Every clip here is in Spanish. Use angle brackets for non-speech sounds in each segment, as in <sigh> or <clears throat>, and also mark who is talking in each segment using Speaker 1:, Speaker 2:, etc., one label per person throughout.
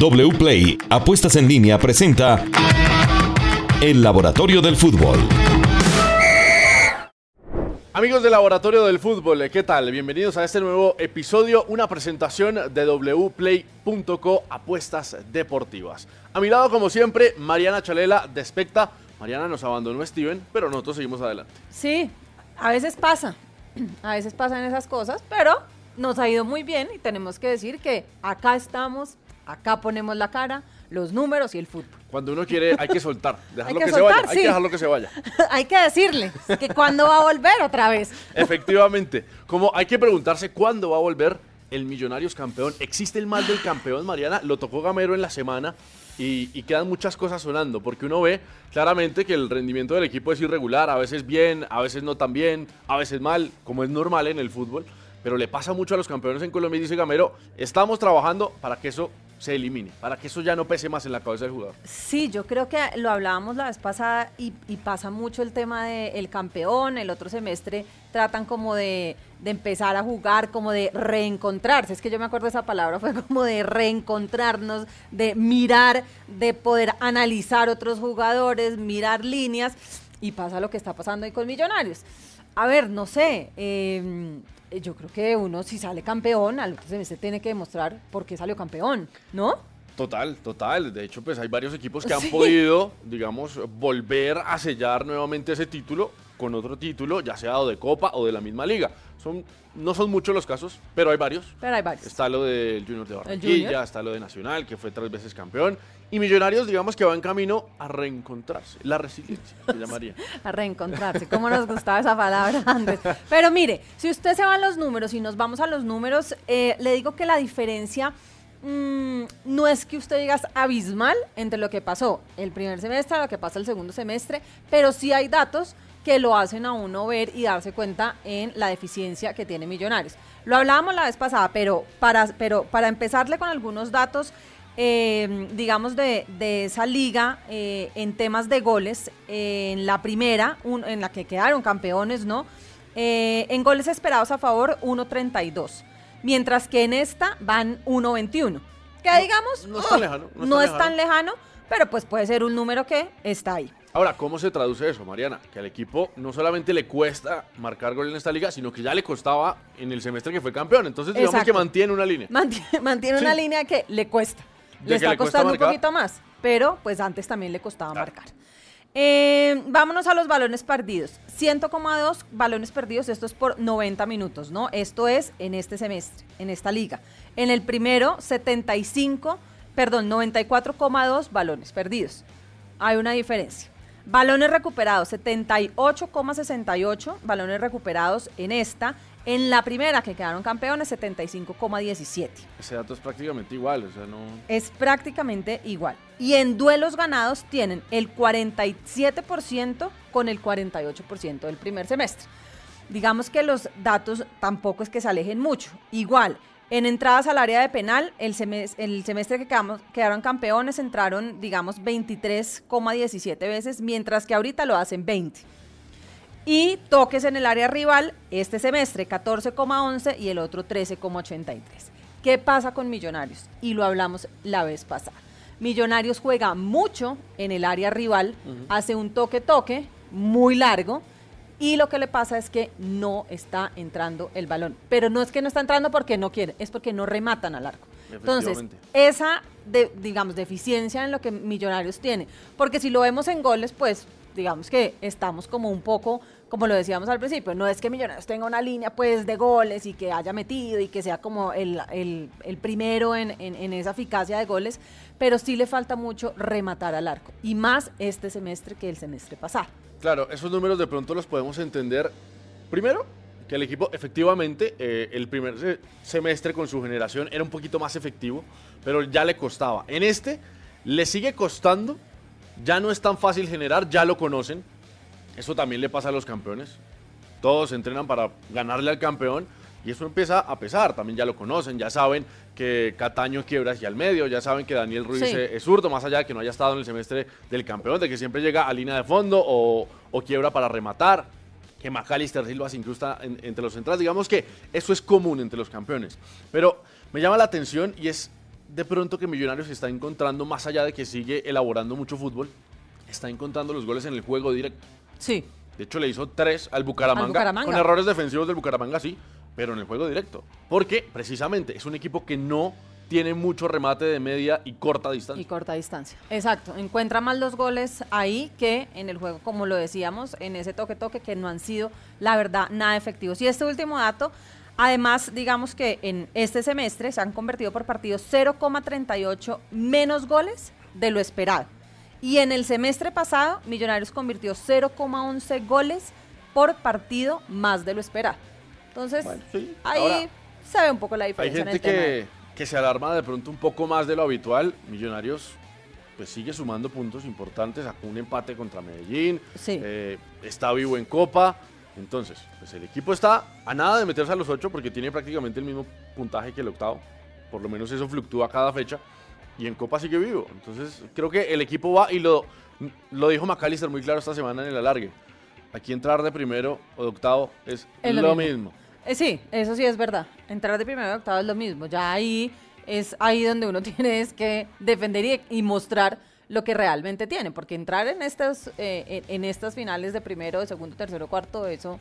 Speaker 1: WPLAY Apuestas en línea presenta El Laboratorio del Fútbol.
Speaker 2: Amigos del Laboratorio del Fútbol, ¿qué tal? Bienvenidos a este nuevo episodio, una presentación de wplay.co Apuestas Deportivas. A mi lado, como siempre, Mariana Chalela de Specta. Mariana nos abandonó Steven, pero nosotros seguimos adelante.
Speaker 3: Sí, a veces pasa, <clears throat> a veces pasan esas cosas, pero nos ha ido muy bien y tenemos que decir que acá estamos, acá ponemos la cara, los números y el fútbol.
Speaker 2: Cuando uno quiere, hay que soltar, <laughs> dejarlo que,
Speaker 3: que
Speaker 2: se vaya, hay que dejarlo que se vaya. <laughs>
Speaker 3: hay que decirle que cuándo va a volver otra vez. <laughs>
Speaker 2: Efectivamente, como hay que preguntarse cuándo va a volver el Millonarios campeón. ¿Existe el mal del campeón, Mariana? Lo tocó Gamero en la semana y, y quedan muchas cosas sonando, porque uno ve claramente que el rendimiento del equipo es irregular, a veces bien, a veces no tan bien, a veces mal, como es normal en el fútbol, pero le pasa mucho a los campeones en Colombia y dice Gamero, estamos trabajando para que eso se elimine, para que eso ya no pese más en la cabeza del jugador.
Speaker 3: Sí, yo creo que lo hablábamos la vez pasada y, pasa mucho el tema del campeón, el otro semestre tratan como de, de empezar a jugar, como de reencontrarse, es que yo me acuerdo de esa palabra, fue como de reencontrarnos, de mirar, de poder analizar otros jugadores, mirar líneas y pasa lo que está pasando ahí con Millonarios. A ver, no sé, eh, yo creo que uno si sale campeón, al otro semestre tiene que demostrar por qué salió campeón, ¿no?
Speaker 2: Total, total. De hecho, pues hay varios equipos que han <laughs>
Speaker 3: Sí.
Speaker 2: podido, digamos, volver a sellar nuevamente ese título con otro título, ya sea de Copa o de la misma liga. Son, no son muchos los casos, pero hay varios.
Speaker 3: Pero hay varios.
Speaker 2: Está lo del Junior de. Barranquilla, está lo de Nacional, que fue tres veces campeón. Y Millonarios, digamos que va en camino a reencontrarse. La resiliencia, se llamaría. <laughs>
Speaker 3: A reencontrarse, como nos gustaba esa palabra <laughs> antes. Pero mire, si usted se va a los números y nos vamos a los números, eh, le digo que la diferencia mm, no es que usted diga abismal entre lo que pasó el primer semestre a lo que pasa el segundo semestre, pero sí hay datos que lo hacen a uno ver y darse cuenta en la deficiencia que tiene Millonarios. Lo hablábamos la vez pasada, pero para, pero para empezarle con algunos datos, eh, digamos, de, de esa liga eh, en temas de goles. eh, en la primera, un- en la que quedaron campeones, ¿no? Eh, en goles esperados a favor, 1.32. Mientras que en esta van 1.21. Que digamos,
Speaker 2: no es tan
Speaker 3: oh,
Speaker 2: lejano, no es
Speaker 3: no
Speaker 2: tan
Speaker 3: es tan lejano, pero pues puede ser un número que está ahí.
Speaker 2: Ahora, ¿cómo se traduce eso, Mariana? Que al equipo no solamente le cuesta marcar gol en esta liga, sino que ya le costaba en el semestre que fue campeón. Entonces, digamos
Speaker 3: Exacto.
Speaker 2: que mantiene una línea. <laughs>
Speaker 3: Mantiene, mantiene
Speaker 2: Sí.
Speaker 3: una línea que le cuesta. Le está
Speaker 2: le
Speaker 3: costando un poquito más, pero pues antes también le costaba marcar. Eh, vámonos a los balones perdidos. 100,2 balones perdidos, esto es por 90 minutos, ¿no? Esto es en este semestre, en esta liga. En el primero, 75, perdón, 94,2 balones perdidos. Hay una diferencia. Balones recuperados, 78,68 balones recuperados en esta. En la primera que quedaron campeones, 75,17.
Speaker 2: Ese dato es prácticamente igual, o sea, no...
Speaker 3: Es prácticamente igual. Y en duelos ganados tienen el 47% con el 48% del primer semestre. Digamos que los datos tampoco es que se alejen mucho. Igual, en entradas al área de penal, el, semes- el semestre que quedamos- quedaron campeones entraron, digamos, 23,17 veces, mientras que ahorita lo hacen 20. Y toques en el área rival, este semestre 14,11 y el otro 13,83. ¿Qué pasa con Millonarios? Y lo hablamos la vez pasada. Millonarios juega mucho en el área rival, hace un toque-toque muy largo y lo que le pasa es que no está entrando el balón. Pero no es que no está entrando porque no quiere, es porque no rematan al arco. Entonces, esa, de, digamos, deficiencia en lo que Millonarios tiene. Porque si lo vemos en goles, pues digamos que estamos como un poco, como lo decíamos al principio, no es que Millonarios tenga una línea pues de goles y que haya metido y que sea como el, el- primero en, en- esa eficacia de goles, pero sí le falta mucho rematar al arco. Y más este semestre que el semestre pasado.
Speaker 2: Claro, esos números de pronto los podemos entender. Primero, que el equipo efectivamente, eh, el primer se- semestre con su generación era un poquito más efectivo, pero ya le costaba. En este, le sigue costando, ya no es tan fácil generar, ya lo conocen. Eso también le pasa a los campeones. Todos entrenan para ganarle al campeón y eso empieza a pesar. También ya lo conocen, ya saben que Cataño quiebra hacia el medio, ya saben que Daniel Ruiz
Speaker 3: Sí.
Speaker 2: es zurdo, más allá de que no haya estado en el semestre del campeón, de que siempre llega a línea de fondo o, o quiebra para rematar, que Macalister Silva se incrusta en- entre los centrales. Digamos que eso es común entre los campeones. Pero me llama la atención y es de pronto que Millonarios está encontrando, más allá de que sigue elaborando mucho fútbol, está encontrando los goles en el juego directo.
Speaker 3: Sí.
Speaker 2: De hecho, le hizo tres al Bucaramanga,
Speaker 3: Al Bucaramanga.
Speaker 2: Con errores defensivos del Bucaramanga, sí, pero en el juego directo. Porque, precisamente, es un equipo que no tiene mucho remate de media y corta distancia.
Speaker 3: Y corta distancia. Exacto. Encuentra más los goles ahí que en el juego, como lo decíamos, en ese toque-toque que no han sido, la verdad, nada efectivos. Y este último dato, además, digamos que en este semestre se han convertido por partido 0,38 menos goles de lo esperado. Y en el semestre pasado, Millonarios convirtió 0,11 goles por partido más de lo esperado. Entonces,
Speaker 2: Bueno, sí.
Speaker 3: ahí
Speaker 2: Ahora,
Speaker 3: se ve un poco la
Speaker 2: Hay
Speaker 3: diferencia. en
Speaker 2: gente
Speaker 3: el tema.
Speaker 2: que, que se alarma de pronto un poco más de lo habitual. Millonarios pues sigue sumando puntos importantes, sacó un empate contra Medellín,
Speaker 3: Sí.
Speaker 2: eh, está vivo en Copa. Entonces, pues el equipo está a nada de meterse a los ocho porque tiene prácticamente el mismo puntaje que el octavo. Por lo menos eso fluctúa cada fecha. Y en Copa sigue vivo. Entonces, creo que el equipo va y lo, lo dijo McAllister muy claro esta semana en el alargue. Aquí entrar de primero o de octavo es,
Speaker 3: Es
Speaker 2: lo,
Speaker 3: lo
Speaker 2: mismo.
Speaker 3: mismo. Eh, sí, eso sí es verdad. Entrar de primero a octavo es lo mismo. Ya ahí es ahí donde uno <laughs> tiene es que defender y, y mostrar lo que realmente tiene. Porque entrar en estas, eh, en, en estas finales de primero, de segundo, tercero, cuarto, eso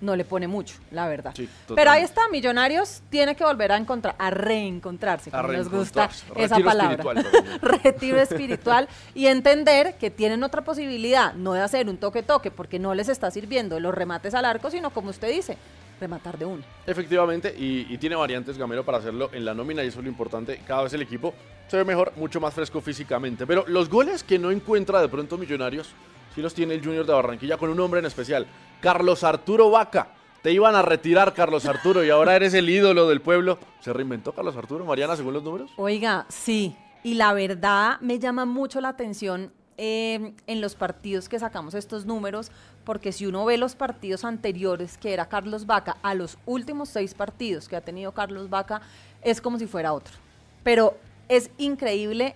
Speaker 3: no le pone mucho, la verdad.
Speaker 2: Sí,
Speaker 3: Pero ahí está, Millonarios tiene que volver a encontrar, a reencontrarse,
Speaker 2: A
Speaker 3: como nos gusta esa
Speaker 2: Retiro
Speaker 3: palabra.
Speaker 2: espiritual. <laughs>
Speaker 3: Retiro espiritual y entender que tienen otra posibilidad, no de hacer un toque-toque, porque no les está sirviendo los remates al arco, sino como usted dice, rematar de uno.
Speaker 2: Efectivamente, y, y tiene variantes Gamero para hacerlo en la nómina y eso es lo importante. Cada vez el equipo se ve mejor, mucho más fresco físicamente. Pero los goles que no encuentra de pronto Millonarios, sí los tiene el Junior de Barranquilla con un hombre en especial, Carlos Arturo Vaca. Te iban a retirar, Carlos Arturo, y ahora eres el ídolo del pueblo. ¿Se reinventó Carlos Arturo, Mariana, según los números?
Speaker 3: Oiga, sí, y la verdad me llama mucho la atención eh, en los partidos que sacamos estos números, porque si uno ve los partidos anteriores que era Carlos Vaca, a los últimos seis partidos que ha tenido Carlos Vaca, es como si fuera otro. Pero es increíble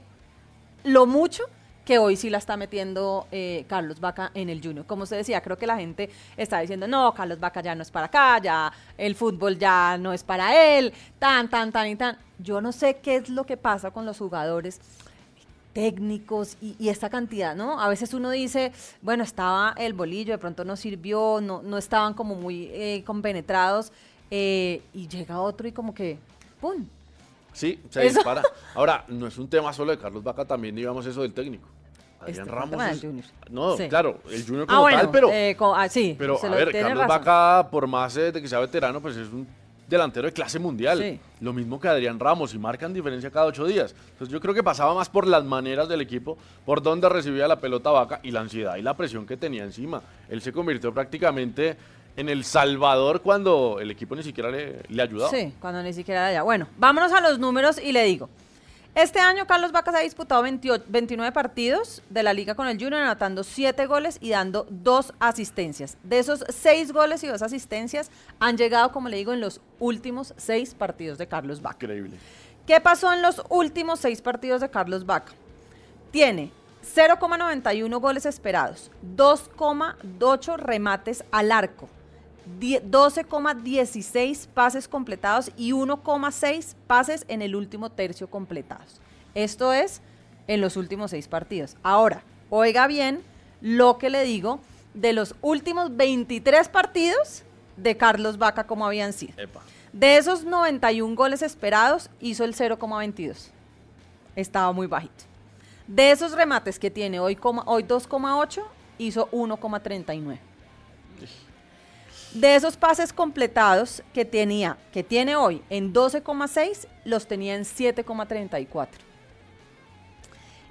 Speaker 3: lo mucho que hoy sí la está metiendo eh, Carlos Vaca en el Junior. Como usted decía, creo que la gente está diciendo, no, Carlos Vaca ya no es para acá, ya el fútbol ya no es para él, tan, tan, tan y tan. Yo no sé qué es lo que pasa con los jugadores técnicos y, esta cantidad, ¿no? A veces uno dice, bueno, estaba el bolillo, de pronto no sirvió, no, no estaban como muy eh, compenetrados eh, y llega otro y como que, ¡pum!
Speaker 2: Sí, se
Speaker 3: Eso.
Speaker 2: dispara. Ahora, no es un tema solo de Carlos Vaca, también digamos eso del técnico. Adrián
Speaker 3: Este,
Speaker 2: Ramos. es-. No,
Speaker 3: Sí.
Speaker 2: claro, el Junior como
Speaker 3: Ah, bueno,
Speaker 2: tal, pero
Speaker 3: eh, ah, sí,
Speaker 2: Pero, a ver, Carlos
Speaker 3: razón.
Speaker 2: Vaca, por más eh, de que sea veterano, pues es un delantero de clase mundial.
Speaker 3: Sí.
Speaker 2: Lo mismo que Adrián Ramos y marcan diferencia cada ocho días. Entonces yo creo que pasaba más por las maneras del equipo, por dónde recibía la pelota Vaca y la ansiedad y la presión que tenía encima. Él se convirtió prácticamente en el salvador cuando el equipo ni siquiera le, le ayudaba.
Speaker 3: Sí, cuando ni siquiera era allá. Bueno, vámonos a los números y le digo. Este año Carlos Vaca se ha disputado 28 29 partidos de la liga con el Junior, anotando 7 goles y dando 2 asistencias. De esos 6 goles y 2 asistencias han llegado, como le digo, en los últimos 6 partidos de Carlos Vaca.
Speaker 2: Increíble.
Speaker 3: ¿Qué pasó en los últimos 6 partidos de Carlos Vaca? Tiene 0,91 goles esperados, 2,8 remates al arco, 12,16 pases completados y 1,6 pases en el último tercio completados. Esto es en los últimos seis partidos. Ahora, oiga bien lo que le digo de los últimos 23 partidos de Carlos Vaca como habían sido.
Speaker 2: Epa.
Speaker 3: De esos 91 goles esperados, hizo el 0,22. Estaba muy bajito. De esos remates que tiene hoy, hoy 2,8, hizo 1,39. De esos pases completados que tenía, que tiene hoy en 12,6, los tenía en 7,34.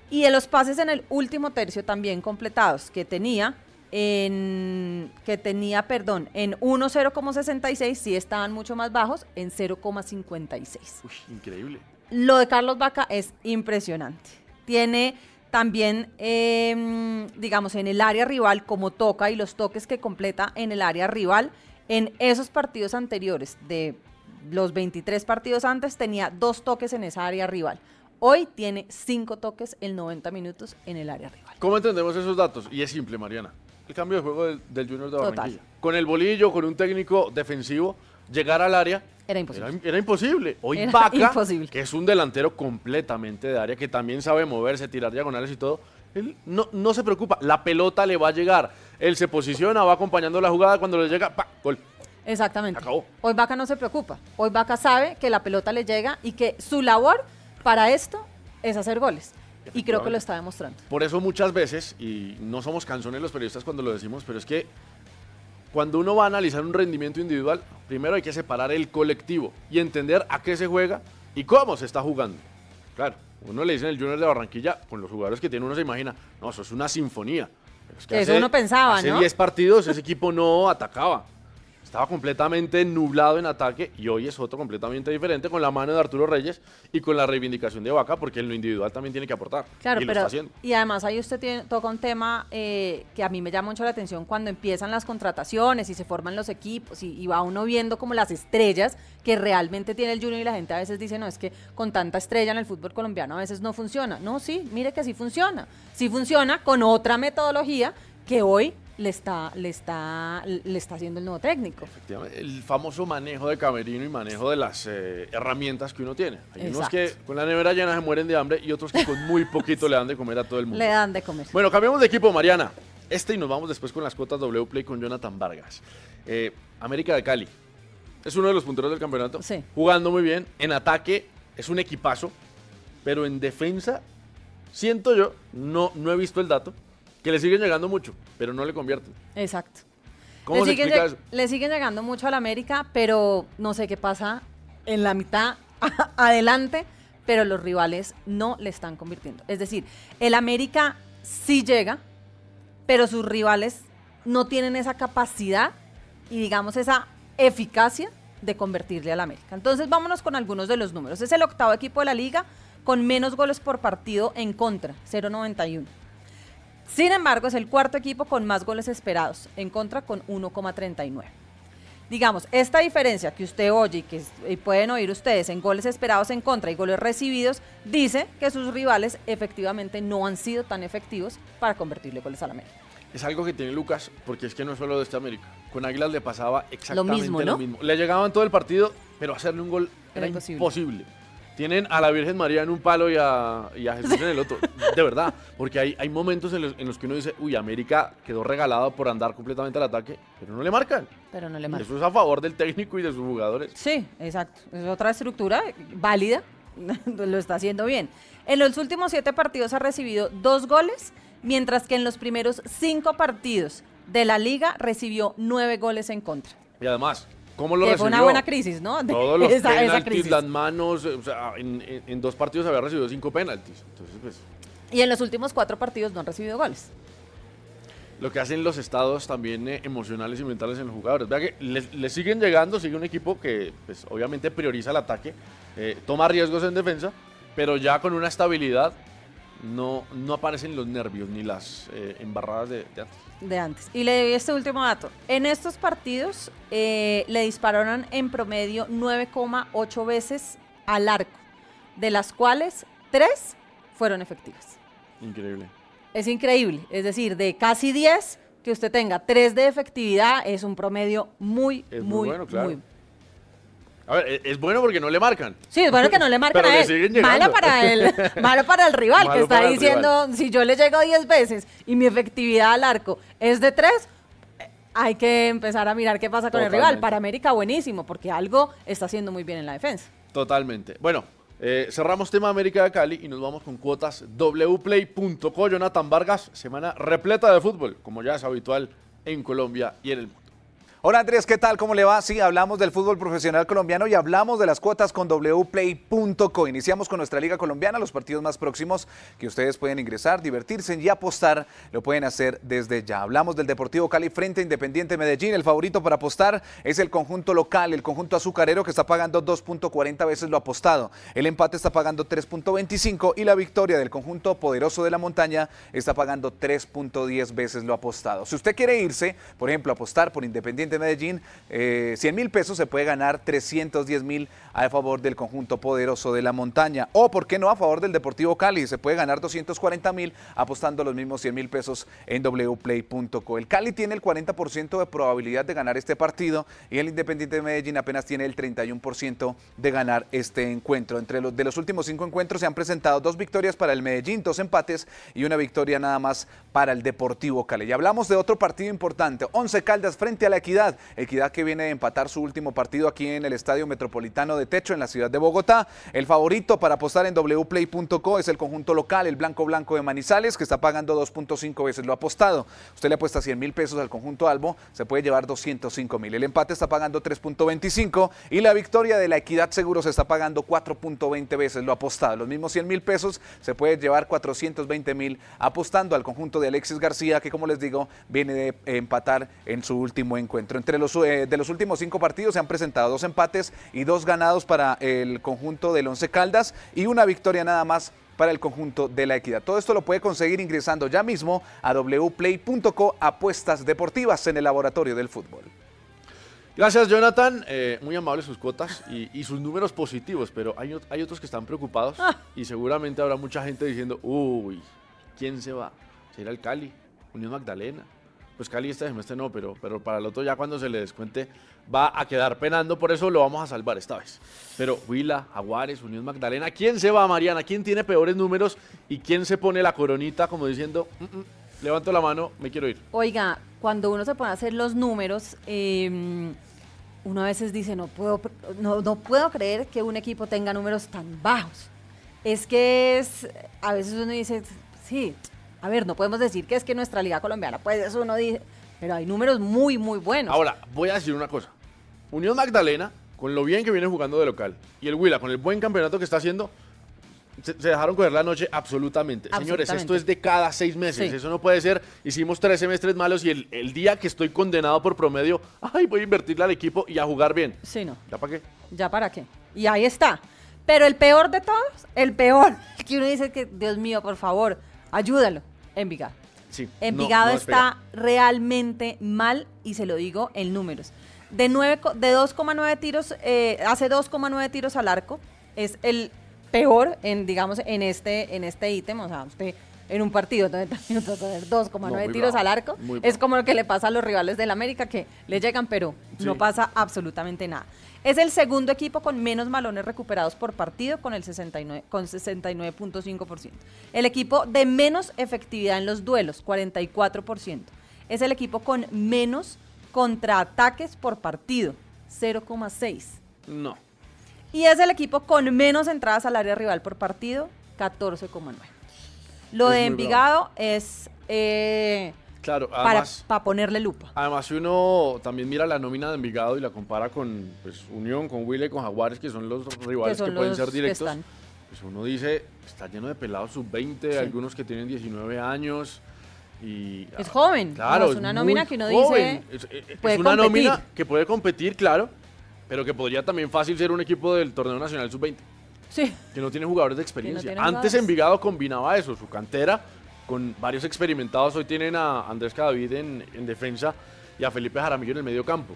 Speaker 3: Y de los pases en el último tercio también completados, que tenía en que tenía, perdón, en 1,0,66, sí estaban mucho más bajos, en 0,56.
Speaker 2: Uy, increíble.
Speaker 3: Lo de Carlos Vaca es impresionante. Tiene también, em, digamos, en el área rival, como toca y los toques que completa en el área rival, en esos partidos anteriores, de los 23 partidos antes, tenía dos toques en esa área rival. Hoy tiene cinco toques en 90 minutos en el área rival.
Speaker 2: ¿Cómo entendemos esos datos? Y es simple, Mariana. El cambio de juego del, del Junior de
Speaker 3: Total.
Speaker 2: Barranquilla. Con el bolillo, con un técnico defensivo, llegar al área
Speaker 3: Era imposible.
Speaker 2: Era, era imposible. Hoy
Speaker 3: Era
Speaker 2: Vaca,
Speaker 3: imposible.
Speaker 2: que es un delantero completamente de área, que también sabe moverse, tirar diagonales y todo, él no, no se preocupa. La pelota le va a llegar. Él se posiciona, va acompañando la jugada. Cuando le llega, ¡pa! Gol.
Speaker 3: Exactamente.
Speaker 2: Acabó.
Speaker 3: Hoy Vaca no se preocupa. Hoy Vaca sabe que la pelota le llega y que su labor para esto es hacer goles. Y creo que lo está demostrando.
Speaker 2: Por eso muchas veces, y no somos canzones los periodistas cuando lo decimos, pero es que cuando uno va a analizar un rendimiento individual, primero hay que separar el colectivo y entender a qué se juega y cómo se está jugando. Claro, uno le dice en el Junior de Barranquilla, con los jugadores que tiene uno se imagina, no, eso es una sinfonía. Pero es
Speaker 3: Que eso uno pensaba,
Speaker 2: hace
Speaker 3: ¿no?
Speaker 2: 10 partidos ese equipo no atacaba. Estaba completamente nublado en ataque y hoy es otro completamente diferente con la mano de Arturo Reyes y con la reivindicación de Vaca porque en lo individual también tiene que aportar.
Speaker 3: Claro,
Speaker 2: y lo
Speaker 3: pero
Speaker 2: está haciendo.
Speaker 3: y además ahí usted tiene, toca un tema eh, que a mí me llama mucho la atención cuando empiezan las contrataciones y se forman los equipos y, y va uno viendo como las estrellas que realmente tiene el Junior y la gente a veces dice, no, es que con tanta estrella en el fútbol colombiano a veces no funciona. No, sí, mire que sí funciona. Sí funciona con otra metodología que hoy le está, le está, le está haciendo el nuevo técnico.
Speaker 2: Efectivamente, el famoso manejo de camerino y manejo de las eh, herramientas que uno tiene. Hay unos que con la nevera llena se mueren de hambre y otros que con muy poquito le dan de comer a todo el <laughs> mundo.
Speaker 3: Le dan de comer.
Speaker 2: Bueno, cambiamos de equipo, Mariana. Este y nos vamos después con las cuotas W Play con Jonathan Vargas. Eh, América de Cali. Es uno de los punteros del campeonato.
Speaker 3: Sí.
Speaker 2: Jugando muy bien. En ataque es un equipazo. Pero en defensa, siento yo, no, no he visto el dato, que le siguen llegando mucho, pero no le convierten.
Speaker 3: Exacto.
Speaker 2: ¿Cómo
Speaker 3: le,
Speaker 2: se
Speaker 3: siguen
Speaker 2: eso?
Speaker 3: le siguen llegando mucho al América, pero no sé qué pasa en la mitad <laughs> adelante, pero los rivales no le están convirtiendo. Es decir, el América sí llega, pero sus rivales no tienen esa capacidad y digamos esa eficacia de convertirle al América. Entonces vámonos con algunos de los números. Es el octavo equipo de la liga con menos goles por partido en contra, 0.91. Sin embargo, es el cuarto equipo con más goles esperados, en contra con 1,39. Digamos, esta diferencia que usted oye y que y pueden oír ustedes en goles esperados en contra y goles recibidos, dice que sus rivales efectivamente no han sido tan efectivos para convertirle goles al América.
Speaker 2: Es algo que tiene Lucas, porque es que no es solo de este América. Con Águilas le pasaba exactamente
Speaker 3: mismo,
Speaker 2: lo
Speaker 3: ¿no?
Speaker 2: mismo. Le llegaban todo el partido, pero hacerle un gol era,
Speaker 3: Era imposible.
Speaker 2: imposible. Tienen a la Virgen María en un palo y a, y a Jesús en el otro. De verdad. Porque hay, hay momentos en los, en los que uno dice, uy, América quedó regalado por andar completamente al ataque, pero no le marcan.
Speaker 3: Pero no le
Speaker 2: Y
Speaker 3: marca.
Speaker 2: Eso es a favor del técnico y de sus jugadores.
Speaker 3: Sí, exacto. Es otra estructura válida. <laughs> Lo está haciendo bien. En los últimos siete partidos ha recibido dos goles, mientras que en los primeros cinco partidos de la liga recibió nueve goles en contra.
Speaker 2: Y además, ¿cómo lo
Speaker 3: Que
Speaker 2: recibió?
Speaker 3: fue una buena crisis, ¿no? De-
Speaker 2: Todos los
Speaker 3: esa- esa
Speaker 2: penaltis,
Speaker 3: crisis.
Speaker 2: las manos, o sea, en, en- en dos partidos había recibido cinco penaltis. Entonces, pues,
Speaker 3: Y en los últimos cuatro partidos no han recibido goles.
Speaker 2: lo que hacen los estados también eh, emocionales y mentales en los jugadores. Vea que le, le siguen llegando, sigue un equipo que pues, obviamente prioriza el ataque, eh, toma riesgos en defensa, pero ya con una estabilidad no, no aparecen los nervios ni las eh, embarradas de, de antes.
Speaker 3: de antes. Y le doy este último dato. En estos partidos eh, le dispararon en promedio 9,8 veces al arco, de las cuales tres fueron efectivas.
Speaker 2: Increíble.
Speaker 3: Es increíble. Es decir, de casi 10, que usted tenga 3 de efectividad es un promedio muy,
Speaker 2: Es muy
Speaker 3: muy,
Speaker 2: bueno, claro.
Speaker 3: muy-
Speaker 2: A ver, es bueno porque no le marcan.
Speaker 3: Sí, es bueno que no le
Speaker 2: Pero
Speaker 3: a él. Malo para el, <laughs> malo para el rival,
Speaker 2: Malo
Speaker 3: que está diciendo, si yo le llego 10 veces y mi efectividad al arco es de 3, hay que empezar a mirar qué pasa con el rival. Para América, buenísimo, porque algo está haciendo muy bien en la defensa.
Speaker 2: Totalmente. Bueno, eh, cerramos tema América de Cali y nos vamos con cuotas wplay.co. Jonathan Vargas, semana repleta de fútbol, como ya es habitual en Colombia y en el mundo.
Speaker 4: Hola Andrés, ¿qué tal? ¿Cómo le va? Sí, hablamos del fútbol profesional colombiano y hablamos de las cuotas con wplay.co. Iniciamos con nuestra liga colombiana, los partidos más próximos que ustedes pueden ingresar, divertirse y apostar, lo pueden hacer desde ya. Hablamos del Deportivo Cali frente a Independiente Medellín. El favorito para apostar es el conjunto local, el conjunto azucarero que está pagando 2.40 veces lo apostado. El empate está pagando 3.25 y la victoria del conjunto poderoso de la montaña está pagando 3.10 veces lo apostado. Si usted quiere irse, por ejemplo, apostar por Independiente Independiente Medellín, eh, 100 mil pesos se puede ganar 310 mil a favor del conjunto poderoso de la montaña. O, ¿por qué no? A favor del Deportivo Cali. Se puede ganar 240 mil apostando los mismos 100 mil pesos en wplay.co. El Cali tiene el 40% de probabilidad de ganar este partido y el Independiente de Medellín apenas tiene el 31% de ganar este encuentro. Entre los de los últimos cinco encuentros se han presentado dos victorias para el Medellín, dos empates y una victoria nada más para el Deportivo Cali. Y hablamos de otro partido importante, Once Caldas frente a la Equidad. Equidad que viene de empatar su último partido aquí en el Estadio Metropolitano de Techo en la ciudad de Bogotá. El favorito para apostar en wplay.co es el conjunto local, el Blanco Blanco de Manizales, que está pagando 2.5 veces lo apostado. Usted le apuesta 100 mil pesos al conjunto Albo, se puede llevar 205 mil. El empate está pagando 3.25 y la victoria de la Equidad Seguro se está pagando 4.20 veces lo apostado. Los mismos 100 mil pesos se puede llevar 420 mil apostando al conjunto de Alexis García, que como les digo, viene de empatar en su último encuentro. Entre los, eh, de los últimos cinco partidos se han presentado dos empates y dos ganados para el conjunto del Once Caldas y una victoria nada más para el conjunto de la equidad. Todo esto lo puede conseguir ingresando ya mismo a wplay.co apuestas deportivas en el laboratorio del fútbol.
Speaker 2: Gracias, Jonathan. Eh, muy amables sus cuotas y, y sus números positivos, pero hay, ot- hay otros que están preocupados y seguramente habrá mucha gente diciendo, uy, ¿quién se va? ¿Se irá el Cali? ¿Unión Magdalena? Pues Cali este semestre no, pero, pero para el otro ya cuando se le descuente va a quedar penando, por eso lo vamos a salvar esta vez. Pero Huila, Jaguares, Unión Magdalena, ¿quién se va, Mariana? ¿Quién tiene peores números y quién se pone la coronita como diciendo, "Mm, mm, levanto la mano, me quiero ir?
Speaker 3: Oiga, cuando uno se pone a hacer los números, eh, uno a veces dice, no puedo, no, no puedo creer que un equipo tenga números tan bajos. Es que es, a veces uno dice, sí, a ver, no podemos decir que es que nuestra liga colombiana, pues eso uno dice, pero hay números muy, muy buenos.
Speaker 2: Ahora, voy a decir una cosa. Unión Magdalena, con lo bien que viene jugando de local, y el Huila, con el buen campeonato que está haciendo, se, se dejaron coger la noche absolutamente. Señores, esto es de cada seis meses.
Speaker 3: Sí.
Speaker 2: Eso no puede ser. Hicimos tres semestres malos y el, el día que estoy condenado por promedio, <laughs> ay, voy a invertirle al equipo y a jugar bien.
Speaker 3: Sí, no.
Speaker 2: ¿Ya para qué?
Speaker 3: ¿Ya para qué? Y ahí está. Pero el peor de todos, el peor, <laughs> que uno dice que, Dios mío, por favor, ayúdalo, Envigado.
Speaker 2: Sí.
Speaker 3: Envigado
Speaker 2: no
Speaker 3: está realmente mal y se lo digo en números. De, de 2,9 tiros, eh, hace 2,9 tiros al arco, es el peor en, digamos, en este, en este ítem. O sea, usted en un partido de 90 minutos hacer 2,9
Speaker 2: No,
Speaker 3: tiros al arco, es como lo que le pasa a los rivales del América, que le llegan, pero no pasa absolutamente nada. Es el segundo equipo con menos balones recuperados por partido con el 69 con 69.5%. El equipo de menos efectividad en los duelos, 44%. Es el equipo con menos contraataques por partido, 0,6.
Speaker 2: No.
Speaker 3: Y es el equipo con menos entradas al área rival por partido, 14,9. Lo
Speaker 2: Es
Speaker 3: de Envigado es eh,
Speaker 2: Claro,
Speaker 3: para,
Speaker 2: además.
Speaker 3: para ponerle lupa.
Speaker 2: Además, si uno también mira la nómina de Envigado y la compara con pues, Unión, con Huila y con Jaguares, que son los rivales que,
Speaker 3: son
Speaker 2: pueden ser
Speaker 3: que
Speaker 2: directos, pues uno dice, está lleno de pelados sub-20, algunos que tienen 19 años. Y,
Speaker 3: Es joven,
Speaker 2: Claro,
Speaker 3: no, es una nómina que uno dice,
Speaker 2: joven. Es, es- es
Speaker 3: puede
Speaker 2: una
Speaker 3: competir.
Speaker 2: nómina que puede competir, claro, pero que podría también fácil ser un equipo del torneo nacional sub-20
Speaker 3: Sí,
Speaker 2: que no tiene jugadores de experiencia.
Speaker 3: tiene
Speaker 2: Antes. Envigado combinaba eso, su cantera, con varios experimentados. Hoy tienen a Andrés Cadavid en, en defensa y a Felipe Jaramillo en el medio campo.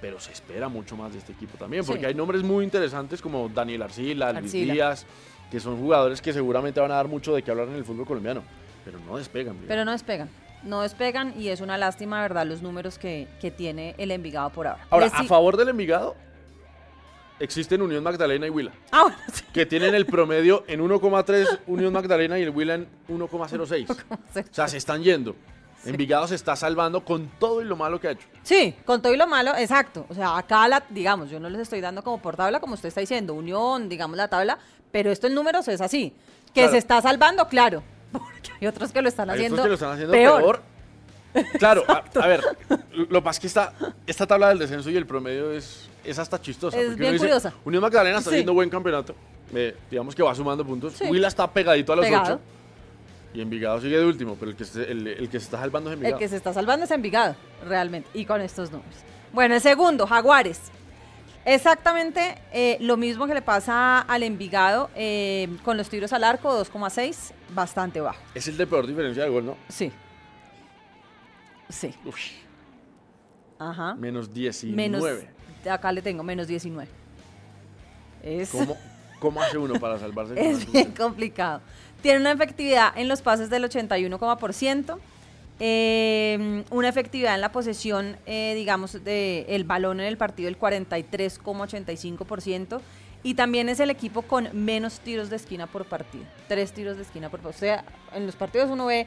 Speaker 2: Pero se espera mucho más de este equipo también, porque
Speaker 3: Sí.
Speaker 2: hay nombres muy interesantes como Daniel Arcila, Luis
Speaker 3: Arcila.
Speaker 2: Díaz, que son jugadores que seguramente van a dar mucho de qué hablar en el fútbol colombiano, pero no despegan. mira.
Speaker 3: pero no despegan. No despegan y es una lástima, ¿verdad? Los números que, que tiene el Envigado por ahora.
Speaker 2: Ahora,
Speaker 3: Les
Speaker 2: a favor del Envigado, existen Unión Magdalena y Huila,
Speaker 3: Ah, bueno, sí.
Speaker 2: que tienen el promedio en 1,3 Unión Magdalena y el Huila en 1,06. O sea, se están yendo. Envigado se está salvando con todo y lo malo que ha hecho.
Speaker 3: Sí, con todo y lo malo, exacto. O sea, acá, la, digamos, yo no les estoy dando como por tabla, como usted está diciendo, unión, digamos la tabla, pero esto en números es así. Que
Speaker 2: Claro.
Speaker 3: se está salvando, claro. <laughs> Porque hay otros que lo están
Speaker 2: Hay
Speaker 3: haciendo,
Speaker 2: otros que lo están haciendo
Speaker 3: peor.
Speaker 2: peor. Claro, a, a ver, lo que pasa es que esta, esta tabla del descenso y el promedio es, es hasta chistosa.
Speaker 3: Es
Speaker 2: porque
Speaker 3: bien
Speaker 2: uno dice,
Speaker 3: curiosa.
Speaker 2: Unión Magdalena está
Speaker 3: Sí.
Speaker 2: haciendo buen campeonato. eh, digamos que va sumando puntos.
Speaker 3: Sí.
Speaker 2: Huila está pegadito a los
Speaker 3: Pegado.
Speaker 2: ocho. Y Envigado sigue de último, pero el que se, el, el que se está salvando es
Speaker 3: El
Speaker 2: Envigado.
Speaker 3: que se está salvando es Envigado, realmente, y con estos números. Bueno, el segundo, Jaguares. Exactamente eh, lo mismo que le pasa al Envigado eh, con los tiros al arco, 2,6, bastante bajo.
Speaker 2: Es el de peor diferencia de gol, ¿no?
Speaker 3: Sí. Sí.
Speaker 2: Uf.
Speaker 3: Ajá.
Speaker 2: Menos 19.
Speaker 3: Menos, acá le tengo menos 19. Es,
Speaker 2: ¿Cómo, <laughs> ¿Cómo hace uno para salvarse?
Speaker 3: es bien complicado. Tiene una efectividad en los pases del 81,%. eh, una efectividad en la posesión, eh, digamos, del el balón en el partido del 43,85%. Y también es el equipo con menos tiros de esquina por partido. Tres tiros de esquina por partido. O sea, en los partidos uno ve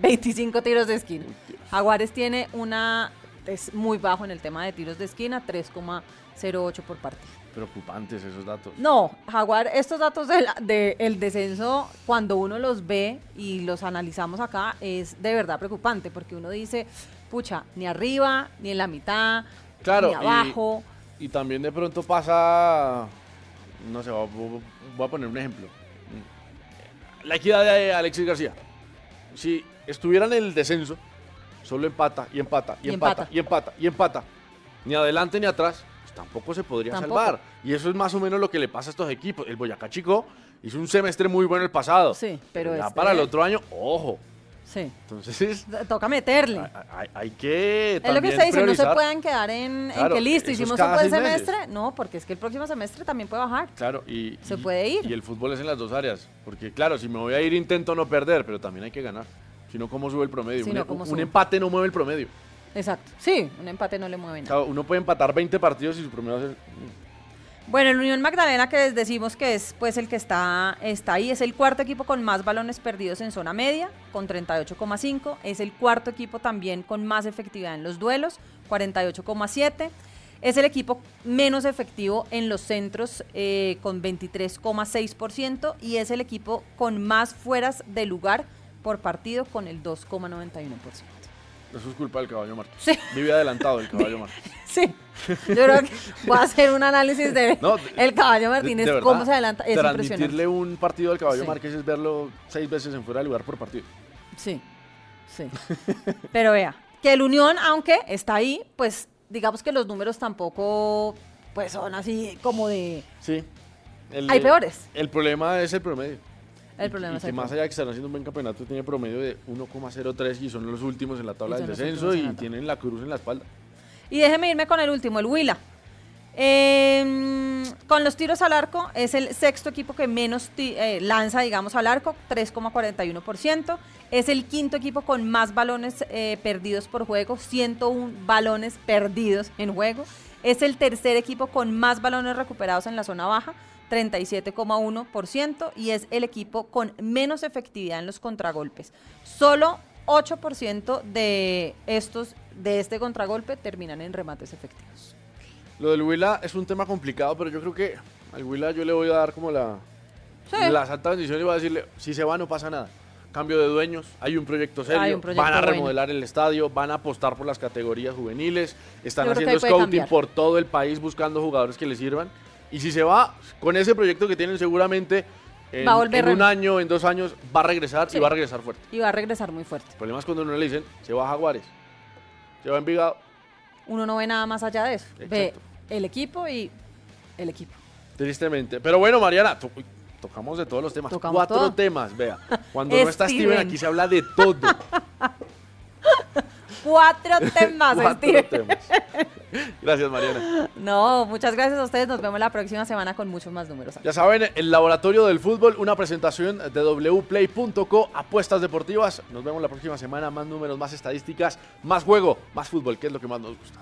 Speaker 3: 25 tiros de esquina. Jaguares tiene una. Es muy bajo en el tema de tiros de esquina, 3,08 por partido.
Speaker 2: Preocupantes esos datos.
Speaker 3: No, Jaguar, estos datos del de, el descenso, cuando uno los ve y los analizamos acá, es de verdad preocupante, porque uno dice, pucha, ni arriba, ni en la mitad,
Speaker 2: Claro,
Speaker 3: ni
Speaker 2: y-
Speaker 3: abajo.
Speaker 2: Y también de pronto pasa, no sé, voy a- voy a poner un ejemplo. La equidad de Alexis García. Si estuviera en el descenso, solo empata y empata y,
Speaker 3: Y
Speaker 2: empata,
Speaker 3: empata.
Speaker 2: y empata y empata. Ni adelante ni atrás, pues tampoco se podría
Speaker 3: Tampoco.
Speaker 2: salvar. Y eso es más o menos lo que le pasa a estos equipos. El Boyacá Chico hizo un semestre muy bueno el pasado.
Speaker 3: Sí, pero
Speaker 2: ya
Speaker 3: este-
Speaker 2: para el otro año, ojo.
Speaker 3: Sí,
Speaker 2: Entonces,
Speaker 3: toca meterle.
Speaker 2: hay, que
Speaker 3: Es lo que usted dice, no se pueden quedar en, en
Speaker 2: Claro,
Speaker 3: que listo, hicimos un buen
Speaker 2: meses.
Speaker 3: semestre. No, porque es que el próximo semestre también puede bajar.
Speaker 2: Claro, y,
Speaker 3: Se
Speaker 2: y-
Speaker 3: puede ir.
Speaker 2: Y el fútbol es en las dos áreas. Porque, claro, si me voy a ir, intento no perder, pero también hay que ganar. Si no, ¿cómo sube el promedio? Un,
Speaker 3: no, ¿cómo
Speaker 2: un
Speaker 3: sube?
Speaker 2: empate no mueve el promedio.
Speaker 3: Exacto. Sí, un empate no le mueve nada.
Speaker 2: uno puede empatar 20 partidos y su promedio es.
Speaker 3: Bueno, el Unión Magdalena, que les decimos que es pues el que está, está ahí, es el cuarto equipo con más balones perdidos en zona media, con 38,5. Es el cuarto equipo también con más efectividad en los duelos, 48,7. Es el equipo menos efectivo en los centros, eh, con 23,6%. Y es el equipo con más fueras de lugar por partido, con el 2,91%.
Speaker 2: Eso es culpa del caballo Márquez.
Speaker 3: Sí.
Speaker 2: Vive adelantado el caballo Márquez. <laughs>
Speaker 3: Sí, yo creo que voy a hacer un análisis de
Speaker 2: No, de-
Speaker 3: el caballo Martínez,
Speaker 2: de
Speaker 3: cómo se adelanta. Es impresionante.
Speaker 2: Un partido al caballo
Speaker 3: Sí.
Speaker 2: Márquez es verlo seis veces en fuera de lugar por partido.
Speaker 3: Sí, sí. Pero vea, que el Unión, aunque está ahí, pues digamos que los números tampoco pues son así como de...
Speaker 2: Sí. El,
Speaker 3: Hay peores.
Speaker 2: El problema es el promedio.
Speaker 3: El
Speaker 2: Y-
Speaker 3: problema
Speaker 2: y
Speaker 3: es
Speaker 2: que más allá de que están haciendo un buen campeonato, tiene promedio de 1,03 y son los últimos en la tabla
Speaker 3: Y
Speaker 2: del descenso y tienen la cruz en la espalda.
Speaker 3: Y déjeme irme con el último, el Huila. Eh, con los tiros al arco, es el sexto equipo que menos eh, lanza, digamos, al arco, 3,41%. Es el quinto equipo con más balones eh, perdidos por juego, 101 balones perdidos en juego. Es el tercer equipo con más balones recuperados en la zona baja, 37,1%. Y es el equipo con menos efectividad en los contragolpes. Solo 8% de estos de este contragolpe terminan en remates efectivos.
Speaker 2: Lo del Huila es un tema complicado, pero yo creo que al Huila yo le voy a dar como la,
Speaker 3: Sí.
Speaker 2: la santa bendición y voy a decirle, si se va no pasa nada. Cambio de dueños, hay un proyecto serio,
Speaker 3: Hay un proyecto
Speaker 2: van a
Speaker 3: bueno.
Speaker 2: remodelar el estadio, van a apostar por las categorías juveniles, están haciendo scouting
Speaker 3: cambiar.
Speaker 2: por todo el país buscando jugadores que le sirvan. Y si se va, con ese proyecto que tienen seguramente en,
Speaker 3: Va a volver
Speaker 2: en un año, en dos años, va a regresar
Speaker 3: Sí.
Speaker 2: y va a regresar fuerte.
Speaker 3: Y va a regresar muy fuerte.
Speaker 2: El problema es cuando uno le dicen, se va a Jaguares, se va a Envigado,
Speaker 3: Uno no ve nada más allá de eso. Ve el equipo y el equipo.
Speaker 2: Tristemente. Pero bueno, Mariana, to- tocamos de todos los temas.
Speaker 3: Tocamos
Speaker 2: Cuatro
Speaker 3: todo.
Speaker 2: temas, vea. Cuando no está Steven,
Speaker 3: Steven.
Speaker 2: aquí se habla de todo. <laughs>
Speaker 3: Cuatro temas,
Speaker 2: Cuatro
Speaker 3: Steven.
Speaker 2: temas. Gracias, Mariana.
Speaker 3: No, muchas gracias a ustedes. Nos vemos la próxima semana con muchos más números.
Speaker 2: Ya saben, el Laboratorio del Fútbol, una presentación de wplay.co, apuestas deportivas. Nos vemos la próxima semana, más números, más estadísticas, más juego, más fútbol, que es lo que más nos gusta.